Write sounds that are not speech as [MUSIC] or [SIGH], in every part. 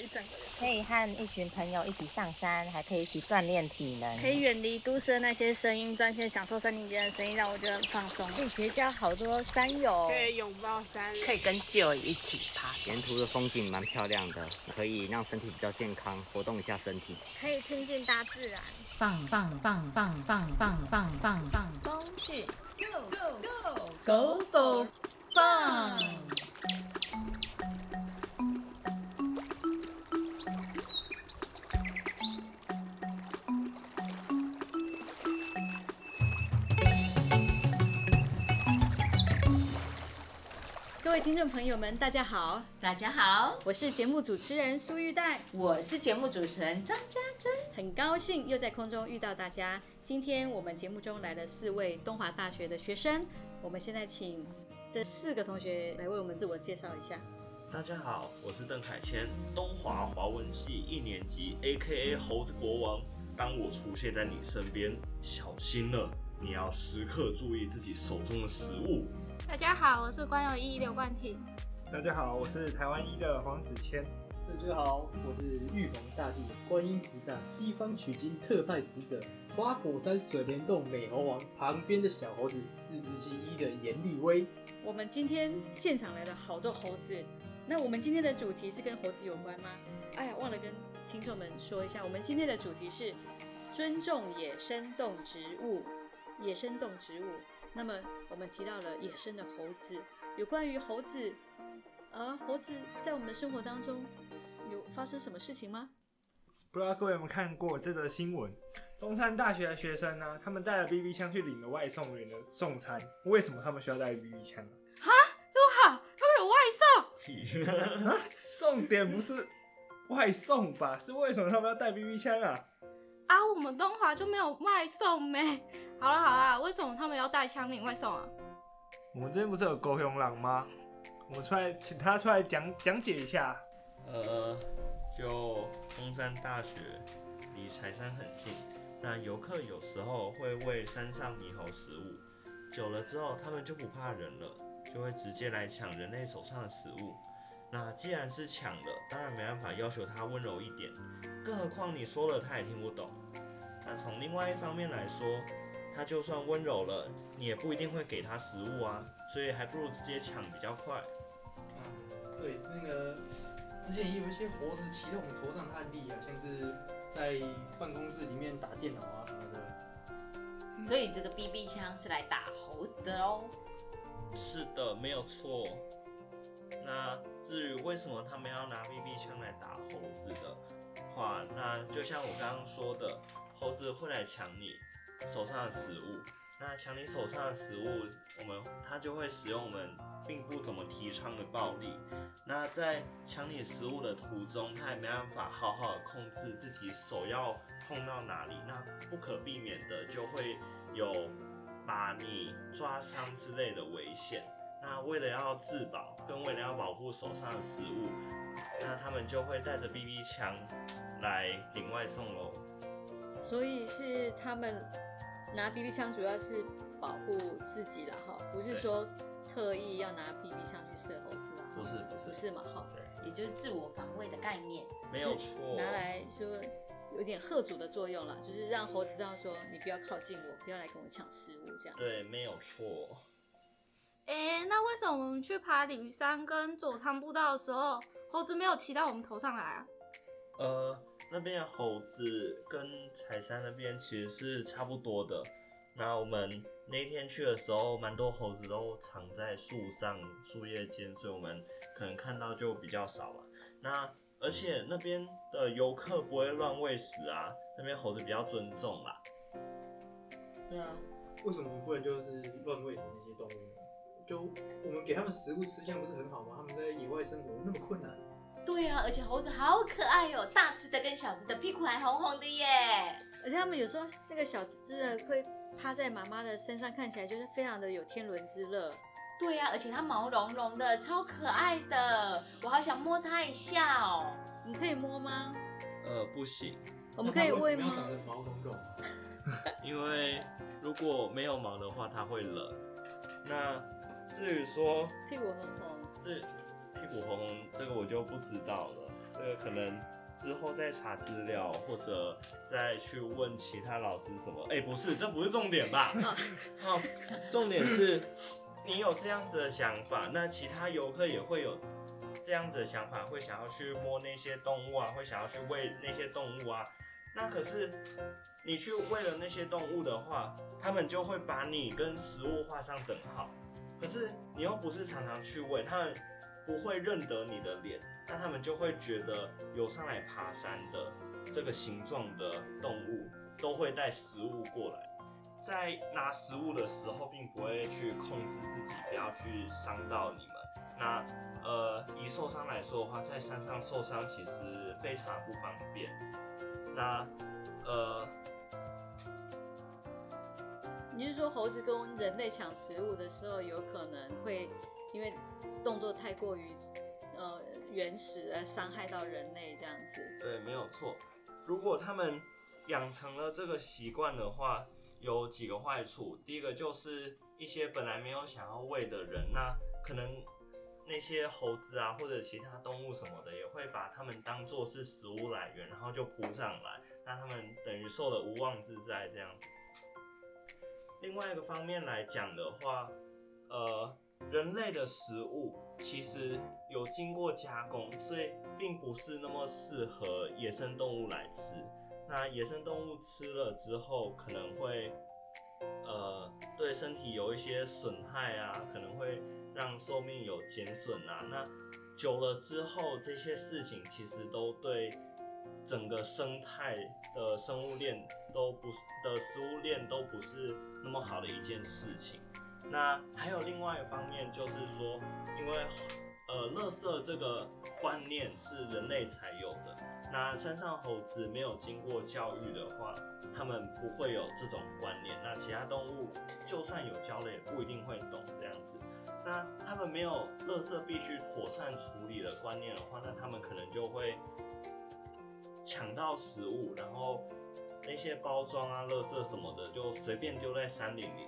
一整个人，可以和一群朋友一起上山，还可以一起锻炼体能，可以远离都市的那些声音，专心享受森林间的声音，让我觉得很放松。可以结交好多山友，可以拥抱山，可以跟旧友一起爬，沿途的风景蛮漂亮的，可以让身体比较健康，活动一下身体，可以亲近大自然。棒棒棒棒棒棒棒棒棒，风去 Go Go Go Go for fun！各位听众朋友们，大家好，大家好，我是节目主持人苏玉黛，我是节目主持人张家珍。很高兴又在空中遇到大家。今天我们节目中来了四位东华大学的学生，我们现在请这四个同学来为我们自我介绍一下。大家好，我是邓凯谦，东华华文系一年级，A.K.A 猴子国王。当我出现在你身边，小心了，你要时刻注意自己手中的食物。大家好，我是关友一刘冠廷。大家好，我是台湾一的黄子谦。大家好，我是玉皇大帝观音菩萨西方取经特派使者，花果山水帘洞美猴王旁边的小猴子，自治系一的严立威。我们今天现场来了好多猴子，那我们今天的主题是跟猴子有关吗？哎呀，忘了跟听众们说一下，我们今天的主题是尊重野生动植物，野生动植物。那么我们提到了野生的猴子，有关于猴子，啊，猴子在我们的生活当中有发生什么事情吗？不知道各位有没有看过这则新闻？中山大学的学生呢，他们带了 BB 枪去领了外送员的送餐。为什么他们需要带 BB 枪啊？哈，这么好，他们有外送。[LAUGHS] 啊，重点不是外送吧？是为什么他们要带 BB 枪啊？啊，我们东华就没有外送没？好了好了，为什么他们要带枪领外送啊？我们这边不是有狗熊狼吗？我们出来请他出来讲讲解一下。呃，就中山大学离柴山很近，那游客有时候会喂山上猕猴食物，久了之后他们就不怕人了，就会直接来抢人类手上的食物。那既然是抢的，当然没办法要求他温柔一点，更何况你说了他也听不懂。那从另外一方面来说，他就算温柔了，你也不一定会给他食物啊，所以还不如直接抢比较快。啊，对，这个之前也有一些猴子骑在我们头上的案例啊，像是在办公室里面打电脑啊什么的。所以这个 BB 枪是来打猴子的喽。是的，没有错。那至于为什么他们要拿 BB 枪来打猴子的话，那就像我刚刚说的，猴子会来抢你手上的食物。那抢你手上的食物，我们它就会使用我们并不怎么提倡的暴力。那在抢你食物的途中，它也没办法好好的控制自己手要碰到哪里，那不可避免的就会有把你抓伤之类的危险。那为了要自保，跟为了要保护手上的食物，那他们就会带着 BB 枪来顶外送喽。所以是他们拿 BB 枪，主要是保护自己了哈，不是说特意要拿 BB 枪去射猴子啊。不是不是不是嘛哈，也就是自我防卫的概念，没有错。拿来说有点贺阻的作用了，就是让猴子知道说你不要靠近我，不要来跟我抢食物这样。对，没有错。哎，那为什么我们去爬鲤鱼山跟佐仓步道的时候，猴子没有骑到我们头上来啊？呃，那边的猴子跟柴山那边其实是差不多的。那我们那天去的时候，蛮多猴子都藏在树上、树叶间，所以我们可能看到就比较少嘛。那而且那边的游客不会乱喂食啊，那边猴子比较尊重啦。对啊，为什么不能就是乱喂食那些动物？就我们给他们食物吃，这样不是很好吗？他们在野外生活那么困难。对啊，而且猴子好可爱哟、大只的跟小只的屁股还红红的耶。而且他们有时候那个小只的会趴在妈妈的身上，看起来就是非常的有天伦之乐。对呀、而且它毛茸茸的，超可爱的，我好想摸它一下哦。你可以摸吗？呃，不行，我们可以喂吗为什么要？长得毛茸茸？[LAUGHS] 因为如果没有毛的话，它会冷。那至于说屁股红红。这屁股红红，这个我就不知道了。这个可能之后再查资料，或者再去问其他老师什么。哎、不是，这不是重点吧？[LAUGHS] 好，重点是你有这样子的想法，那其他游客也会有这样子的想法，会想要去摸那些动物啊，会想要去喂那些动物啊。那可是你去喂了那些动物的话，他们就会把你跟食物画上等号。可是你又不是常常去喂，他们不会认得你的脸，那他们就会觉得有上来爬山的这个形状的动物都会带食物过来。在拿食物的时候，并不会去控制自己，不要去伤到你们。那呃，以受伤来说的话，在山上受伤其实非常不方便。那呃，你是说猴子跟人类抢食物的时候，有可能会因为动作太过于呃原始而伤害到人类这样子？对，没有错。如果他们养成了这个习惯的话，有几个坏处。第一个就是一些本来没有想要喂的人，那可能那些猴子啊或者其他动物什么的，也会把它们当做是食物来源，然后就扑上来，那他们等于受了无妄之灾这样子。另外一个方面来讲的话，呃，人类的食物其实有经过加工，所以并不是那么适合野生动物来吃。那野生动物吃了之后，可能会呃对身体有一些损害啊，可能会让寿命有减损啊。那久了之后，这些事情其实都对整个生态的生物链都不的食物链都不是那么好的一件事情。那还有另外一方面，就是说，因为呃，垃圾这个观念是人类才有的。那山上猴子没有经过教育的话，他们不会有这种观念。那其他动物就算有教了，也不一定会懂这样子。那他们没有垃圾必须妥善处理的观念的话，那他们可能就会抢到食物，然后那些包装啊、垃圾什么的就随便丢在山林里。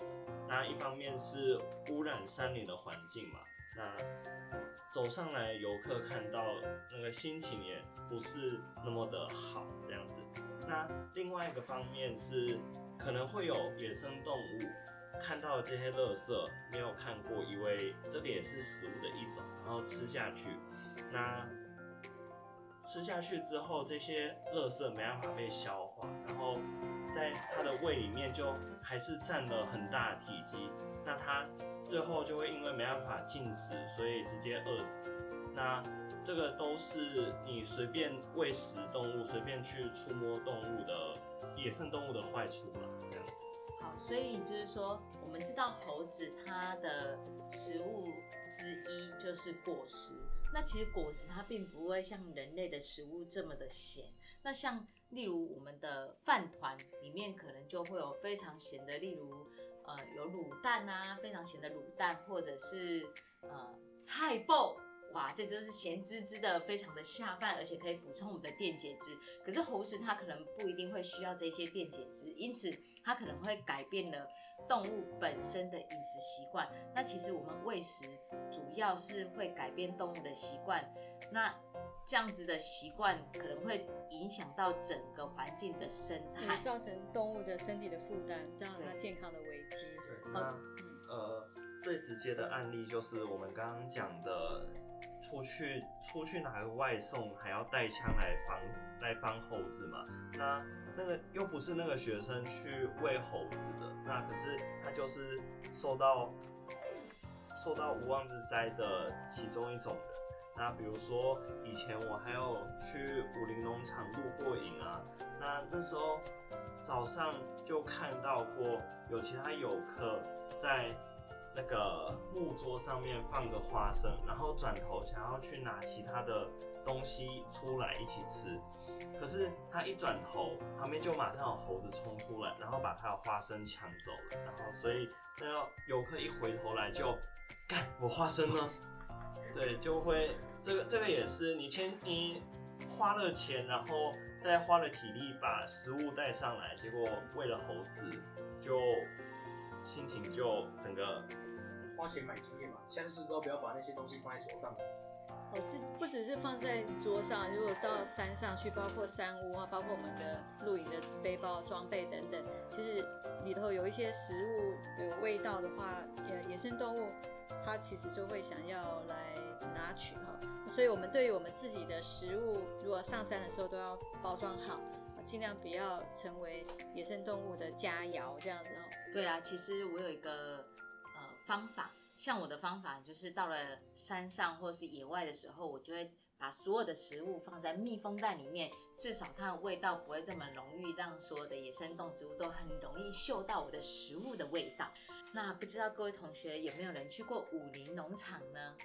那一方面是污染山林的环境嘛，那走上来游客看到那个心情也不是那么的好这样子。那另外一个方面是可能会有野生动物看到这些垃圾没有看过，以为这个也是食物的一种，然后吃下去。那吃下去之后，这些垃圾没办法被消化，然后在它的胃里面就还是占了很大体积。那它最后就会因为没办法进食，所以直接饿死。那这个都是你随便喂食动物、随便去触摸动物的野生动物的坏处啦，这样子。好，所以就是说，我们知道猴子它的食物之一就是果实。那其实果实它并不会像人类的食物这么的咸。那像例如我们的饭团里面可能就会有非常咸的，例如呃有卤蛋啊，非常咸的卤蛋，或者是呃菜爆。哇，这就是咸滋滋的，非常的下饭，而且可以补充我们的电解质。可是猴子它可能不一定会需要这些电解质，因此它可能会改变了动物本身的饮食习惯。那其实我们喂食主要是会改变动物的习惯，那这样子的习惯可能会影响到整个环境的生态也。造成动物的身体的负担，让它健康的危机。对，好那呃，最直接的案例就是我们刚刚讲的，出去出去拿个外送，还要带枪来防来防猴子嘛。那那个又不是那个学生去喂猴子的，那可是他就是受到受到无妄之灾的其中一种人。那比如说以前我还有去武林农场露过营啊，那那时候早上就看到过有其他游客在那个木桌上面放个花生，然后转头想要去拿其他的东西出来一起吃，可是他一转头，旁边就马上有猴子冲出来，然后把他的花生抢走了，然后所以那个游客一回头来就干我花生呢？对，就会这个这个也是你先你花了钱，然后再花了体力把食物带上来，结果为了猴子就心情就整个花钱买经验嘛，下次就知道不要把那些东西放在桌上。哦，这不只是放在桌上，如果到山上去，包括山屋啊，包括我们的露营的背包、装备等等，其实里头有一些食物有味道的话，野，野生动物它其实就会想要来拿取哈。所以我们对于我们自己的食物，如果上山的时候都要包装好，尽量不要成为野生动物的佳肴这样子哦。对啊，其实我有一个呃方法，像我的方法就是到了山上或是野外的时候，我就会把所有的食物放在密封袋里面，至少它的味道不会这么容易让所有的野生动植物都很容易嗅到我的食物的味道。那不知道各位同学有没有人去过武林农场呢？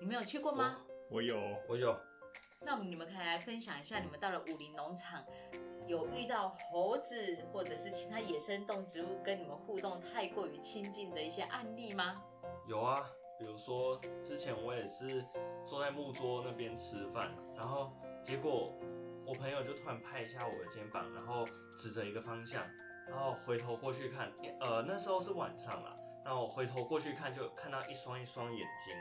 你们有去过吗？我有，我有，那你们可以来分享一下，你们到了武林农场有遇到猴子或者是其他野生动植物跟你们互动太过于亲近的一些案例吗？有啊，比如说之前我也是坐在木桌那边吃饭，然后结果我朋友就突然拍一下我的肩膀，然后指着一个方向，然后回头过去看，呃，那时候是晚上了，然后我回头过去看，就看到一双一双眼睛。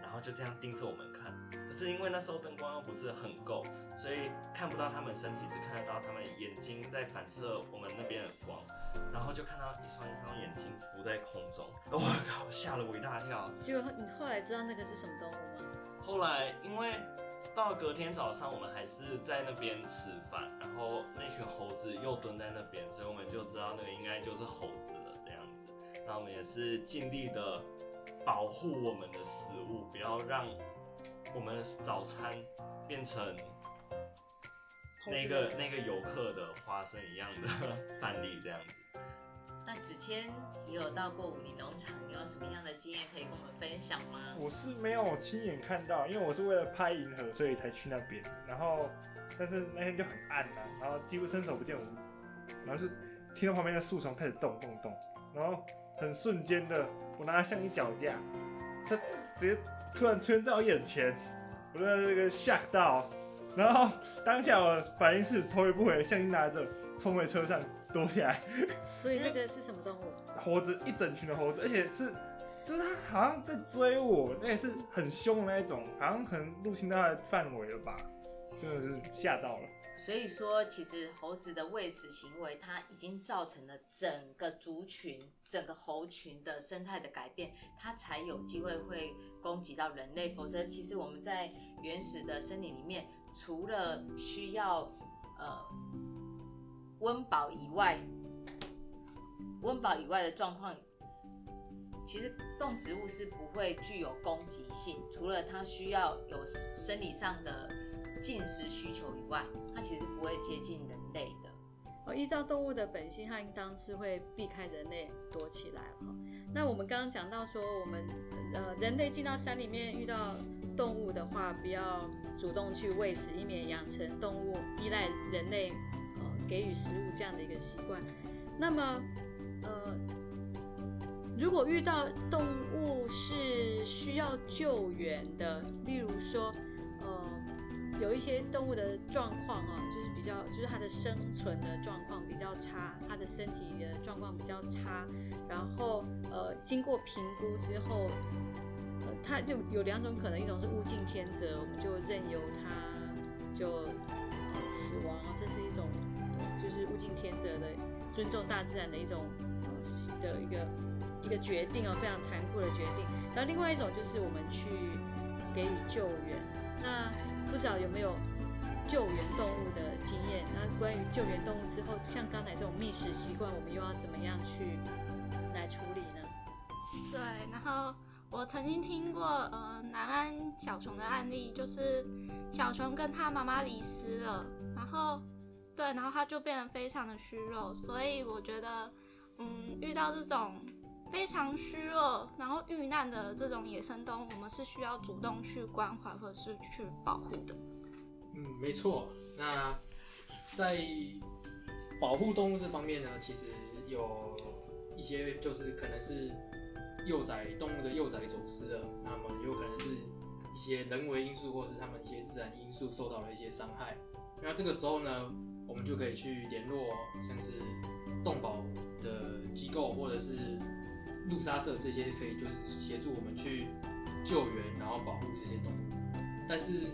然后就这样盯着我们看，可是因为那时候灯光又不是很够，所以看不到他们身体，只看得到他们眼睛在反射我们那边的光，然后就看到一双一双眼睛浮在空中，我靠，吓了我一大跳。结果你后来知道那个是什么动物吗？后来因为到隔天早上，我们还是在那边吃饭，然后那群猴子又蹲在那边，所以我们就知道那个应该就是猴子了这样子。那我们也是尽力的。保护我们的食物，不要让我们的早餐变成那个那个游客的花生一样的 [LAUGHS] 范例这样子。那子谦也有到过武林农场，你有什么样的经验可以跟我们分享吗？我是没有亲眼看到，因为我是为了拍银河，所以才去那边。然后，但是那天就很暗啊，然后几乎伸手不见五指，然后是听到旁边的树丛开始动动动，然后。很瞬间的，我拿相机脚架，它直接突然出现在我眼前，我的那个吓到，然后当下我反应是头也不回，相机拿着冲回车上躲起来。所以那个是什么动物？猴子，一整群的猴子，而且是，就是它好像在追我，那也是很凶的那一种，好像可能入侵到它的范围了吧，真的是吓到了。所以说，其实猴子的喂食行为，它已经造成了整个族群、整个猴群的生态的改变，它才有机会会攻击到人类。否则，其实我们在原始的森林里面，除了需要呃温饱以外，温饱以外的状况，其实动植物是不会具有攻击性。除了它需要有生理上的。进食需求以外，它其实不会接近人类的。哦，依照动物的本性，它应当是会避开人类躲起来哈。那我们刚刚讲到说，我们呃人类进到山里面遇到动物的话，不要主动去喂食，以免养成动物依赖人类给予食物这样的一个习惯。那么呃，如果遇到动物是需要救援的，例如说呃。有一些动物的状况哦，就是比较，就是它的生存的状况比较差，它的身体的状况比较差，然后呃，经过评估之后，它就有两种可能，一种是物竞天择，我们就任由它就死亡，这是一种就是物竞天择的尊重大自然的一种的一个一个决定哦，非常残酷的决定。然后另外一种就是我们去给予救援，那。不知道有没有救援动物的经验？那关于救援动物之后，像刚才这种觅食习惯，我们又要怎么样去来处理呢？对，然后我曾经听过呃南安小熊的案例，就是小熊跟他妈妈离失了，然后对，然后他就变得非常的虚弱，所以我觉得嗯遇到这种。非常虚弱，然后遇难的这种野生动物，我们是需要主动去关怀或是去保护的。嗯，没错。那在保护动物这方面呢，其实有一些就是可能是幼崽动物的幼崽走失了，那么有可能是一些人为因素或是他们一些自然因素受到了一些伤害。那这个时候呢，们就可以去联络像是动保的机构或者是。路杀社这些可以就是协助我们去救援，然后保护这些动物。但是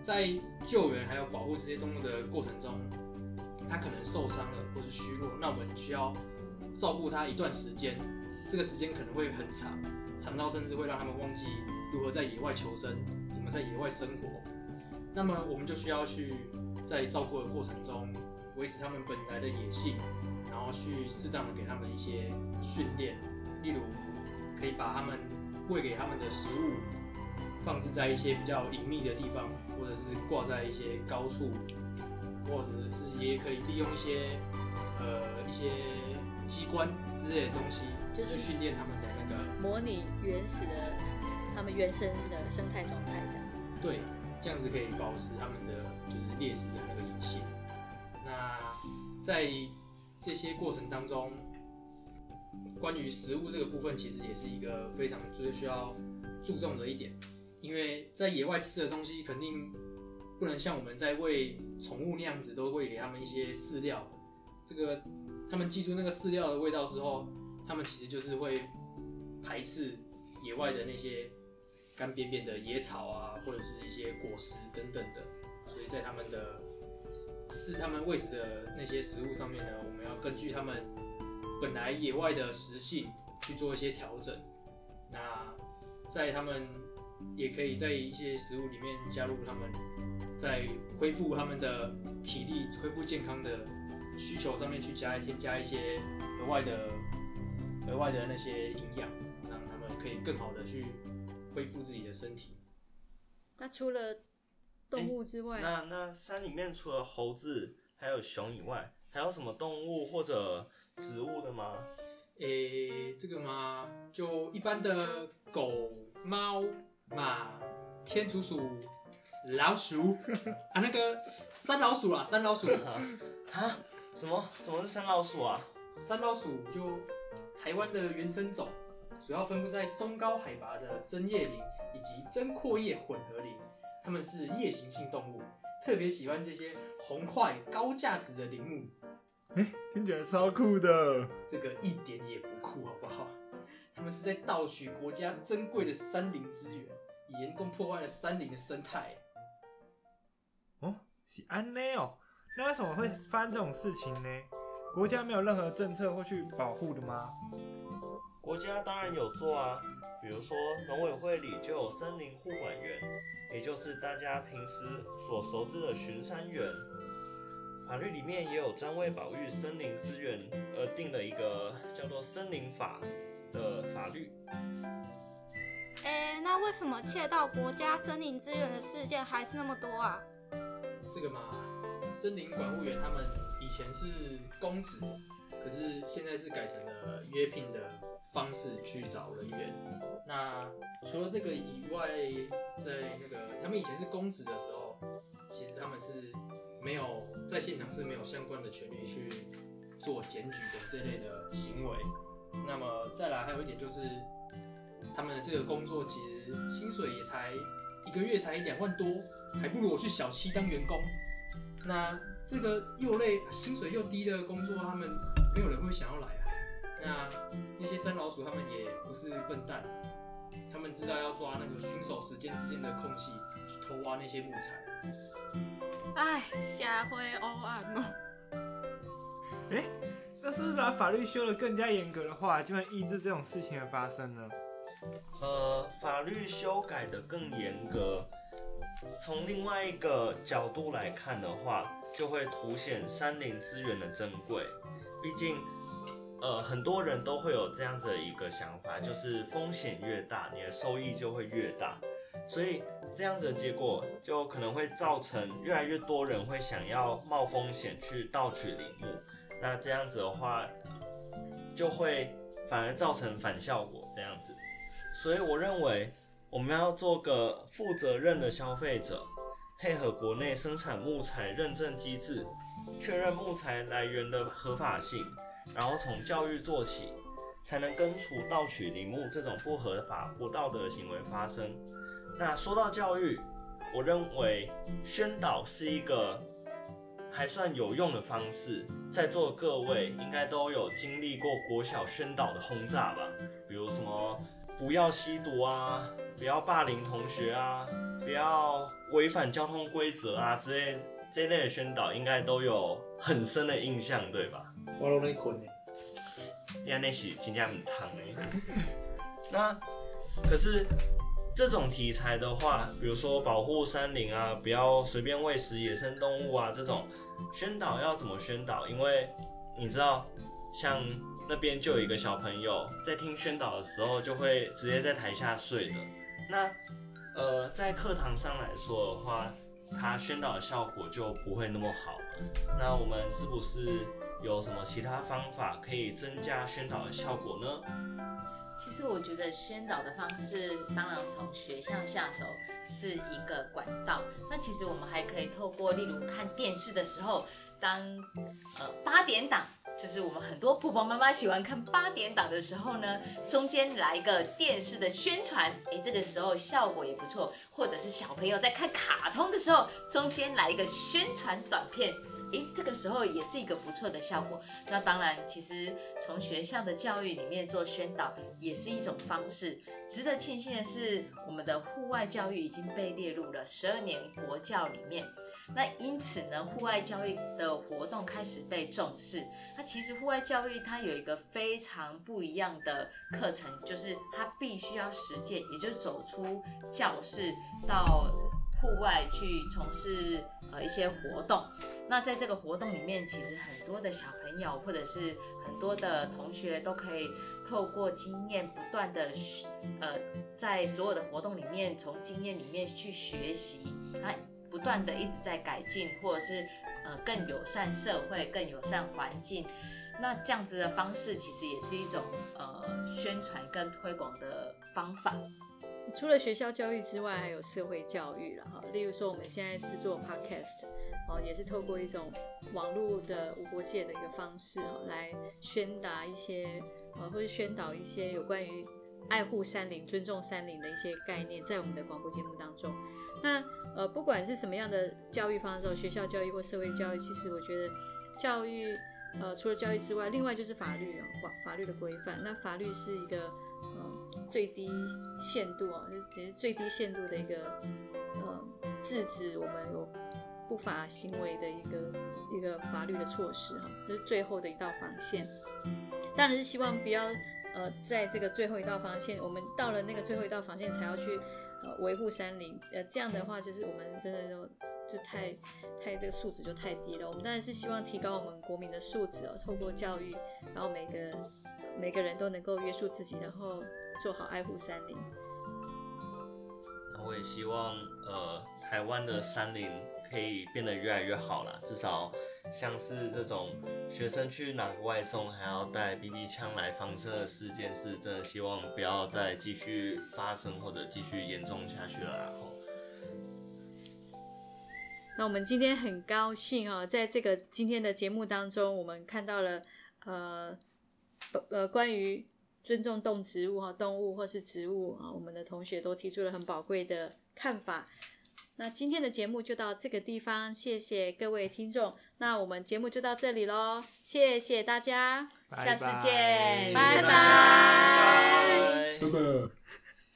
在救援还有保护这些动物的过程中，它可能受伤了或是虚弱，那我们需要照顾它一段时间，这个时间可能会很长，长到甚至会让他们忘记如何在野外求生，怎么在野外生活。那么我们就需要去在照顾的过程中维持他们本来的野性，然后去适当的给他们一些训练，例如可以把他们喂给他们的食物放置在一些比较隐秘的地方，或者是挂在一些高处，或者是也可以利用一些呃一些机关之类的东西，就是去训练他们的那个模拟原始的他们原生的生态状态这样子。对，这样子可以保持他们的就是猎食的那个野性。在这些过程当中，关于食物这个部分，其实也是一个非常最需要注重的一点，因为在野外吃的东西肯定不能像我们在喂宠物那样子，都会给他们一些饲料。这个他们记住那个饲料的味道之后，他们其实就是会排斥野外的那些干扁扁的野草啊，或者是一些果实等等的。所以在他们的是他们喂食的那些食物上面呢，我们要根据他们本来野外的食性去做一些调整。那在他们也可以在一些食物里面加入他们在恢复他们的体力、恢复健康的需求上面去加添加一些额外的额外的那些营养，让他们可以更好的去恢复自己的身体。那除了动物之外，那那山里面除了猴子还有熊以外，还有什么动物或者植物的吗？诶、这个嘛，就一般的狗、猫、马、天竺鼠、老鼠啊，那个山老鼠啦，山老鼠，啊？什么什么是山老鼠啊？山 [LAUGHS] 老鼠就台湾的原生种，主要分布在中高海拔的针叶林以及针阔叶混合林，它们是夜行性动物，特别喜欢这些红块高价值的林木。听起来超酷的。这个一点也不酷，好不好？他们是在盗取国家珍贵的山林资源，严重破坏了山林的生态。哦，是安内哦。那为什么会发生这种事情呢？国家没有任何政策会去保护的吗？国家当然有做啊，比如说农委会里就有森林护管员，也就是大家平时所熟知的巡山员。法律里面也有专为保育森林资源而定的一个叫做森林法的法律。哎、那为什么窃盗国家森林资源的事件还是那么多啊？这个嘛，森林管务员他们以前是公职，可是现在是改成了约聘的方式去找人员。那除了这个以外，在那个他们以前是公职的时候，其实他们是没有在现场是没有相关的权利去做检举的这类的行为。那么再来还有一点就是，他们的这个工作其实薪水也才一个月才两万多，还不如我去小七当员工。那这个又累、薪水又低的工作，他们没有人会想要来。那那些山老鼠他们也不是笨蛋，他们知道要抓那个巡守时间之间的空隙，去偷挖那些木材。哎，下回欧安哦。[LAUGHS] 哎、那是不是把法律修得更加严格的话，就会抑制这种事情的发生呢？呃，法律修改的更严格。从另外一个角度来看的话，就会凸显山林资源的珍贵。毕竟，呃，很多人都会有这样子的一个想法，就是风险越大，你的收益就会越大。所以这样子的结果，就可能会造成越来越多人会想要冒风险去盗取林木。那这样子的话，就会反而造成反效果这样子。所以我认为我们要做个负责任的消费者，配合国内生产木材认证机制，确认木材来源的合法性，然后从教育做起，才能根除盗取陵墓这种不合法、不道德的行为发生。那说到教育，我认为宣导是一个还算有用的方式。在座各位应该都有经历过国小宣导的轰炸吧？比如什么不要吸毒啊，不要霸凌同学啊，不要违反交通规则啊之类这类的宣导，应该都有很深的印象，对吧？我拢在困呢。你看那是真正很烫哎。[LAUGHS] 那可是这种题材的话，比如说保护山林啊，不要随便喂食野生动物啊，这种宣导要怎么宣导？因为你知道，像那边就有一个小朋友在听宣导的时候，就会直接在台下睡的。那呃，在课堂上来说的话，他宣导的效果就不会那么好了。那我们是不是有什么其他方法可以增加宣导的效果呢？其实我觉得宣导的方式，当然从学校下手是一个管道。那其实我们还可以透过，例如看电视的时候，当呃八点档，就是我们很多婆婆妈妈喜欢看八点档的时候呢，中间来一个电视的宣传，哎，这个时候效果也不错。或者是小朋友在看卡通的时候，中间来一个宣传短片。诶，这个时候也是一个不错的效果。那当然，其实从学校的教育里面做宣导也是一种方式。值得庆幸的是，我们的户外教育已经被列入了十二年国教里面。那因此呢，户外教育的活动开始被重视。那其实户外教育它有一个非常不一样的课程，就是它必须要实践，也就是走出教室到户外去从事呃一些活动。那在这个活动里面，其实很多的小朋友或者是很多的同学都可以透过经验不断的学，呃，在所有的活动里面从经验里面去学习，他不断的一直在改进，或者是呃更友善社会、更友善环境。那这样子的方式其实也是一种呃宣传跟推广的方法。除了学校教育之外，还有社会教育了哈。例如说，我们现在制作 podcast。哦，也是透过一种网络的无国界的一个方式哈，来宣达一些呃，或者宣导一些有关于爱护山林、尊重山林的一些概念，在我们的广播节目当中。那呃，不管是什么样的教育方式，学校教育或社会教育，其实我觉得教育呃，除了教育之外，另外就是法律啊，法法律的规范。那法律是一个呃最低限度啊，就只是最低限度的一个呃制止我们有。不法行为的一个一个法律的措施哈，这是最后的一道防线。当然是希望不要呃，在这个最后一道防线，我们到了那个最后一道防线才要去呃维护山林，呃这样的话就是我们真的就就太太这个素质就太低了。我们当然是希望提高我们国民的素质哦，透过教育，然后每个每个人都能够约束自己，然后做好爱护山林。那我也希望呃台湾的山林。可以变得越来越好了，至少像是这种学生去拿个外送还要带 BB 枪来防身的事件，是真的希望不要再继续发生或者继续严重下去了。然后，那我们今天很高兴啊，在这个今天的节目当中，我们看到了呃呃关于尊重动植物哈动物或是植物啊，我们的同学都提出了很宝贵的看法。那今天的节目就到这个地方，谢谢各位听众。那我们节目就到这里喽，谢谢大家，下次见，拜拜。